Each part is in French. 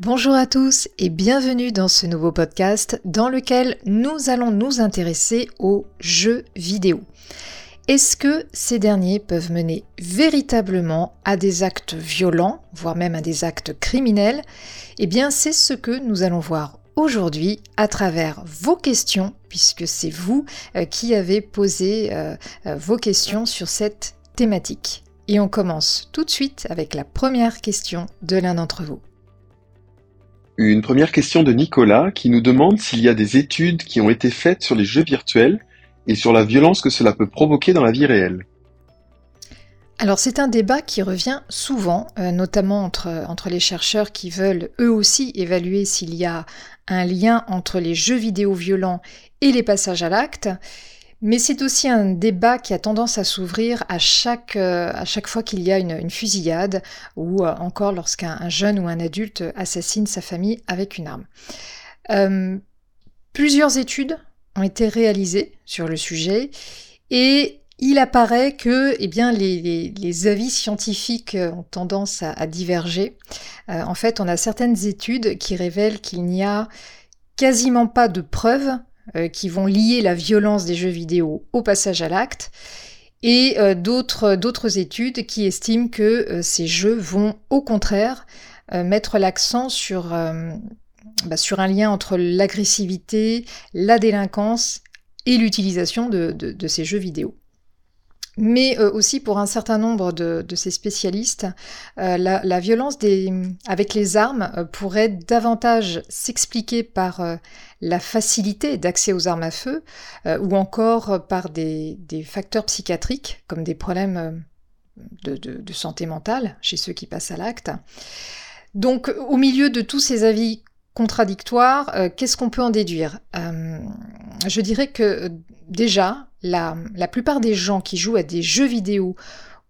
Bonjour à tous et bienvenue dans ce nouveau podcast dans lequel nous allons nous intéresser aux jeux vidéo. Est-ce que ces derniers peuvent mener véritablement à des actes violents, voire même à des actes criminels? Eh bien c'est ce que nous allons voir aujourd'hui à travers vos questions, puisque c'est vous euh, qui avez posé euh, euh, vos questions sur cette thématique. Et on commence tout de suite avec la première question de l'un d'entre vous. Une première question de Nicolas qui nous demande s'il y a des études qui ont été faites sur les jeux virtuels et sur la violence que cela peut provoquer dans la vie réelle. Alors c'est un débat qui revient souvent, euh, notamment entre, entre les chercheurs qui veulent eux aussi évaluer s'il y a un lien entre les jeux vidéo violents et les passages à l'acte. Mais c'est aussi un débat qui a tendance à s'ouvrir à chaque, euh, à chaque fois qu'il y a une, fusillade ou euh, encore lorsqu'un jeune ou un adulte assassine sa famille avec une arme. Euh, plusieurs études ont été réalisées sur le sujet et il apparaît que eh bien, les, avis scientifiques ont tendance à, diverger. en fait, on a certaines études qui révèlent qu'il n'y a quasiment pas de preuves euh, qui vont lier la violence des jeux vidéo au passage à l'acte, et euh, d'autres études qui estiment que euh, ces jeux vont au contraire mettre l'accent bah, sur un lien entre l'agressivité, la délinquance et l'utilisation de ces jeux vidéo mais euh, aussi pour un certain nombre de, ces spécialistes, euh, la, violence avec les armes euh, pourrait davantage s'expliquer par la facilité d'accès aux armes à feu ou encore par des, facteurs psychiatriques comme des problèmes de, santé mentale chez ceux qui passent à l'acte. Donc au milieu de tous ces avis contradictoires, qu'est-ce qu'on peut en déduire? Je dirais que déjà, la, plupart des gens qui jouent à des jeux vidéo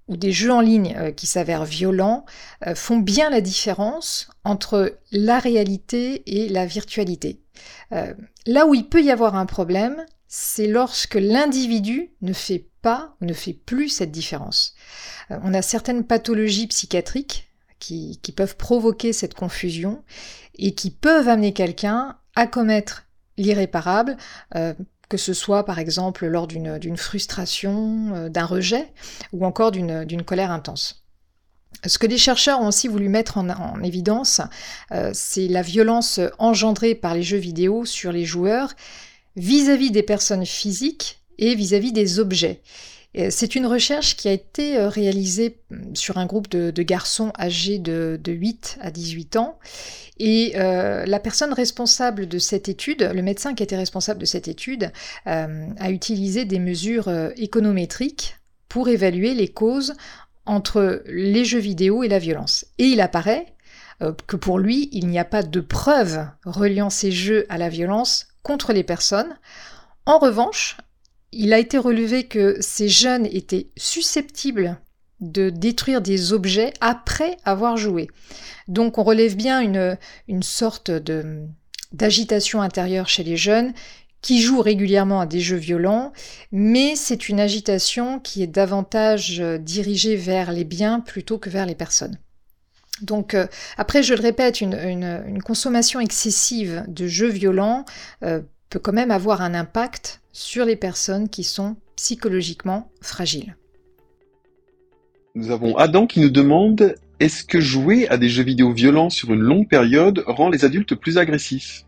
ou des jeux en ligne euh, qui s'avèrent violents euh, font bien la différence entre la réalité et la virtualité. Euh, là où il peut y avoir un problème, c'est lorsque l'individu ne fait pas ou ne fait plus cette différence. on a certaines pathologies psychiatriques qui, qui, peuvent provoquer cette confusion et qui peuvent amener quelqu'un à commettre l'irréparable que ce soit par exemple lors d'une frustration, euh, d'un rejet ou encore d'une colère intense. Ce que les chercheurs ont aussi voulu mettre en, évidence, euh, c'est la violence engendrée par les jeux vidéo sur les joueurs vis-à-vis des personnes physiques et vis-à-vis des objets. C'est une recherche qui a été euh, réalisée hum, sur un groupe de, garçons âgés de, de, 8 à 18 ans et euh, la personne responsable de cette étude, le médecin qui était responsable de cette étude, euh, a utilisé des mesures économétriques pour évaluer les causes entre les jeux vidéo et la violence. Et il apparaît que pour lui, il n'y a pas de preuves reliant ces jeux à la violence contre les personnes. En revanche, il a été relevé que ces jeunes étaient susceptibles de détruire des objets après avoir joué. Donc on relève bien une, sorte d'agitation intérieure chez les jeunes qui jouent régulièrement à des jeux violents, mais c'est une agitation qui est davantage euh, dirigée vers les biens plutôt que vers les personnes. Donc euh, après, je le répète, une, une, consommation excessive de jeux violents euh, peut quand même avoir un impact sur les personnes qui sont psychologiquement fragiles. Nous avons Adam qui nous demande est-ce que jouer à des jeux vidéo violents sur une longue période rend les adultes plus agressifs?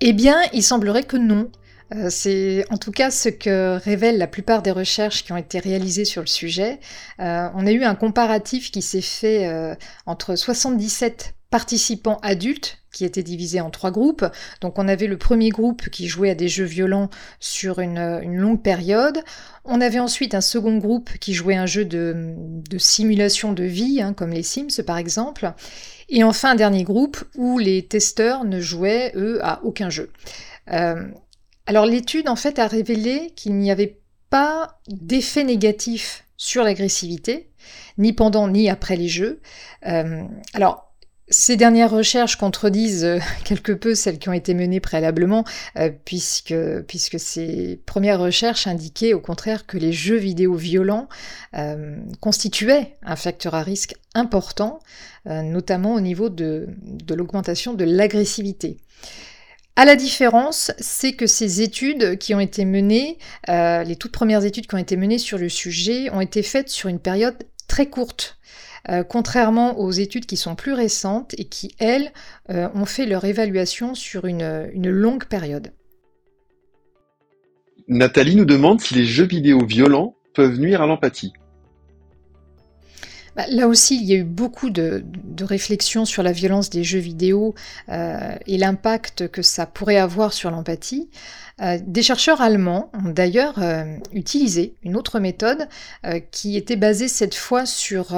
Eh bien, il semblerait que non. Euh, c'est en tout cas ce que révèlent la plupart des recherches qui ont été réalisées sur le sujet. Euh, on a eu un comparatif qui s'est fait euh, entre 77 participants adultes qui étaient divisés en trois groupes. Donc on avait le premier groupe qui jouait à des jeux violents sur une, longue période. On avait ensuite un second groupe qui jouait un jeu de, simulation de vie, hein, comme les Sims par exemple. Et enfin un dernier groupe où les testeurs ne jouaient, eux, à aucun jeu. Euh, alors l'étude en fait a révélé qu'il n'y avait pas d'effet négatif sur l'agressivité, ni pendant ni après les jeux. Euh, alors Ces dernières recherches contredisent euh, quelque peu celles qui ont été menées préalablement, euh, puisque, ces premières recherches indiquaient au contraire que les jeux vidéo violents euh, constituaient un facteur à risque important, notamment au niveau de, de l'augmentation de l'agressivité. À la différence, c'est que ces études qui ont été menées, les toutes premières études qui ont été menées sur le sujet, ont été faites sur une période très courte. Euh, contrairement aux études qui sont plus récentes et qui, elles, euh, ont fait leur évaluation sur une, longue période. Nathalie nous demande si les jeux vidéo violents peuvent nuire à l'empathie. Bah, là aussi, il y a eu beaucoup de, réflexions sur la violence des jeux vidéo euh, et l'impact que ça pourrait avoir sur l'empathie. Euh, des chercheurs allemands ont d'ailleurs euh, utilisé une autre méthode qui était basée cette fois sur,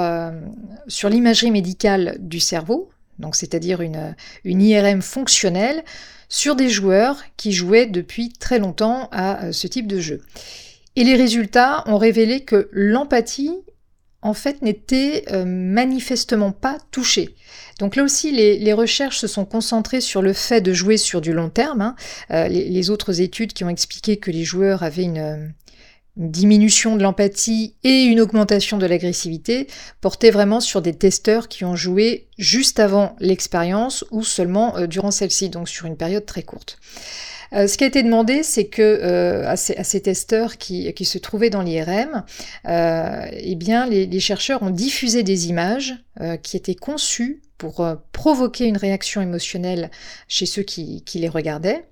l'imagerie médicale du cerveau, donc c'est-à-dire une IRM fonctionnelle, sur des joueurs qui jouaient depuis très longtemps à ce type de jeu. Et les résultats ont révélé que l'empathie en fait, n'était euh, manifestement pas touché. Donc là aussi, les, recherches se sont concentrées sur le fait de jouer sur du long terme. Hein. Euh, les, autres études qui ont expliqué que les joueurs avaient une, diminution de l'empathie et une augmentation de l'agressivité portaient vraiment sur des testeurs qui ont joué juste avant l'expérience ou seulement euh, durant celle-ci, donc sur une période très courte. Euh, ce qui a été demandé, c'est que euh, à, ces, testeurs qui, se trouvaient dans l'IRM, euh, eh bien, les, chercheurs ont diffusé des images qui étaient conçues pour provoquer une réaction émotionnelle chez ceux qui, les regardaient.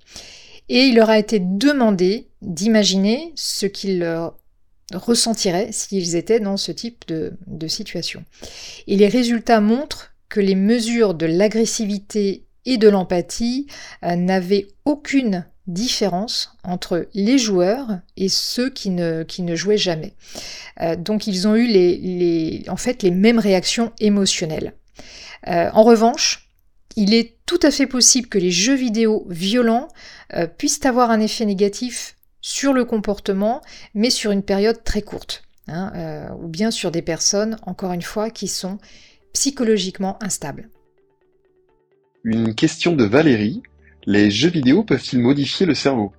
Et il leur a été demandé d'imaginer ce qu'ils ressentiraient s'ils étaient dans ce type de, de situation. Et les résultats montrent que les mesures de l'agressivité et de l'empathie euh, n'avaient aucune différence entre les joueurs et ceux qui ne, jouaient jamais. Euh, donc ils ont eu les, en fait les mêmes réactions émotionnelles. Euh, en revanche, il est tout à fait possible que les jeux vidéo violents puissent avoir un effet négatif sur le comportement, mais sur une période très courte, hein, ou bien sur des personnes, encore une fois, qui sont psychologiquement instables. Une question de Valérie. Les jeux vidéo peuvent-ils modifier le cerveau?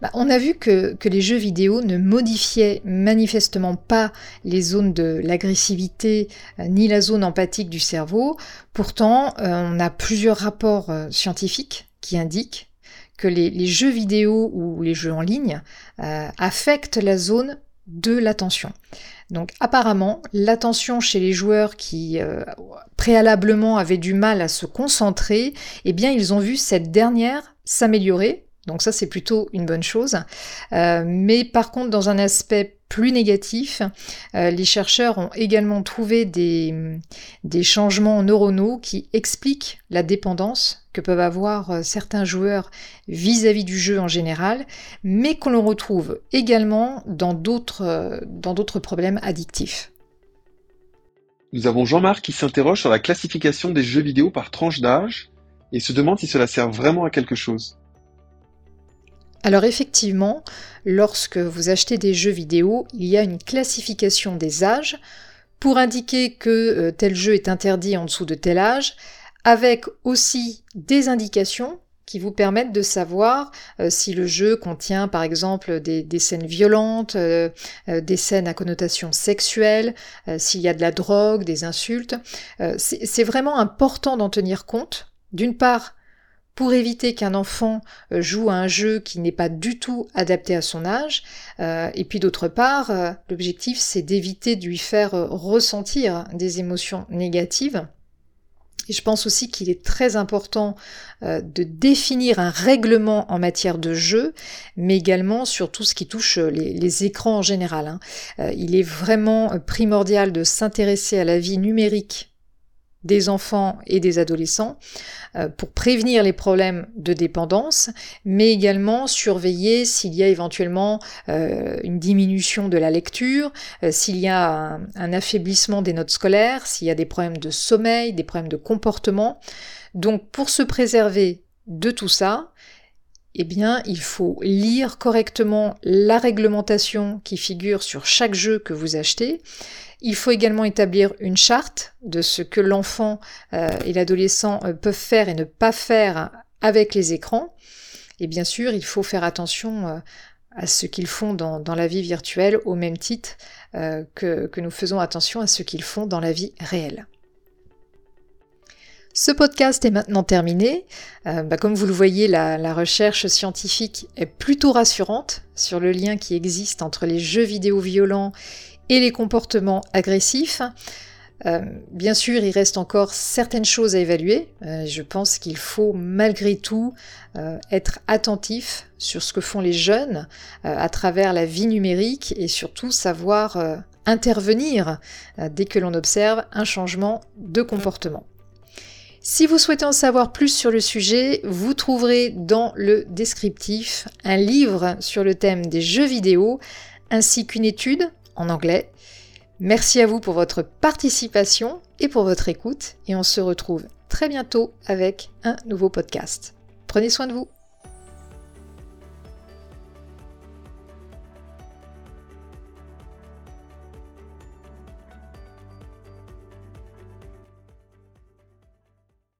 Bah, on a vu que, les jeux vidéo ne modifiaient manifestement pas les zones de l'agressivité euh, ni la zone empathique du cerveau. Pourtant, euh, on a plusieurs rapports euh, scientifiques qui indiquent que les, jeux vidéo ou les jeux en ligne affectent la zone de l'attention. Donc apparemment, l'attention chez les joueurs qui euh, préalablement avaient du mal à se concentrer, eh bien ils ont vu cette dernière s'améliorer donc ça, c'est plutôt une bonne chose. Euh, mais par contre, dans un aspect plus négatif, euh, les chercheurs ont également trouvé des, changements neuronaux qui expliquent la dépendance que peuvent avoir euh, certains joueurs vis-à-vis du jeu en général, mais qu'on retrouve également dans d'autres problèmes addictifs. Nous avons Jean-Marc qui s'interroge sur la classification des jeux vidéo par tranche d'âge et se demande si cela sert vraiment à quelque chose. Alors effectivement, lorsque vous achetez des jeux vidéo, il y a une classification des âges pour indiquer que euh, tel jeu est interdit en dessous de tel âge, avec aussi des indications qui vous permettent de savoir euh, si le jeu contient par exemple des, scènes violentes, euh, des scènes à connotation sexuelle, s'il y a de la drogue, des insultes. C'est vraiment important d'en tenir compte, d'une part pour éviter qu'un enfant euh, joue à un jeu qui n'est pas du tout adapté à son âge. Euh, et puis d'autre part, euh, l'objectif c'est d'éviter de lui faire ressentir des émotions négatives. Je pense aussi qu'il est très important de définir un règlement en matière de jeu, mais également sur tout ce qui touche les, écrans en général. Hein. il est vraiment primordial de s'intéresser à la vie numérique des enfants et des adolescents euh, pour prévenir les problèmes de dépendance, mais également surveiller s'il y a éventuellement euh, une diminution de la lecture, euh, s'il y a un, affaiblissement des notes scolaires, s'il y a des problèmes de sommeil, des problèmes de comportement. Donc pour se préserver de tout ça, eh bien, il faut lire correctement la réglementation qui figure sur chaque jeu que vous achetez. Il faut également établir une charte de ce que l'enfant euh, et l'adolescent euh, peuvent faire et ne pas faire avec les écrans. Et bien sûr, il faut faire attention euh, à ce qu'ils font dans, la vie virtuelle au même titre que, nous faisons attention à ce qu'ils font dans la vie réelle. Ce podcast est maintenant terminé. Euh, bah, comme vous le voyez, la, recherche scientifique est plutôt rassurante sur le lien qui existe entre les jeux vidéo violents et les comportements agressifs. Euh, bien sûr, il reste encore certaines choses à évaluer. Euh, je pense qu'il faut malgré tout être attentif sur ce que font les jeunes à travers la vie numérique et surtout savoir intervenir dès que l'on observe un changement de comportement. Si vous souhaitez en savoir plus sur le sujet, vous trouverez dans le descriptif un livre sur le thème des jeux vidéo ainsi qu'une étude en anglais. Merci à vous pour votre participation et pour votre écoute et on se retrouve très bientôt avec un nouveau podcast. Prenez soin de vous.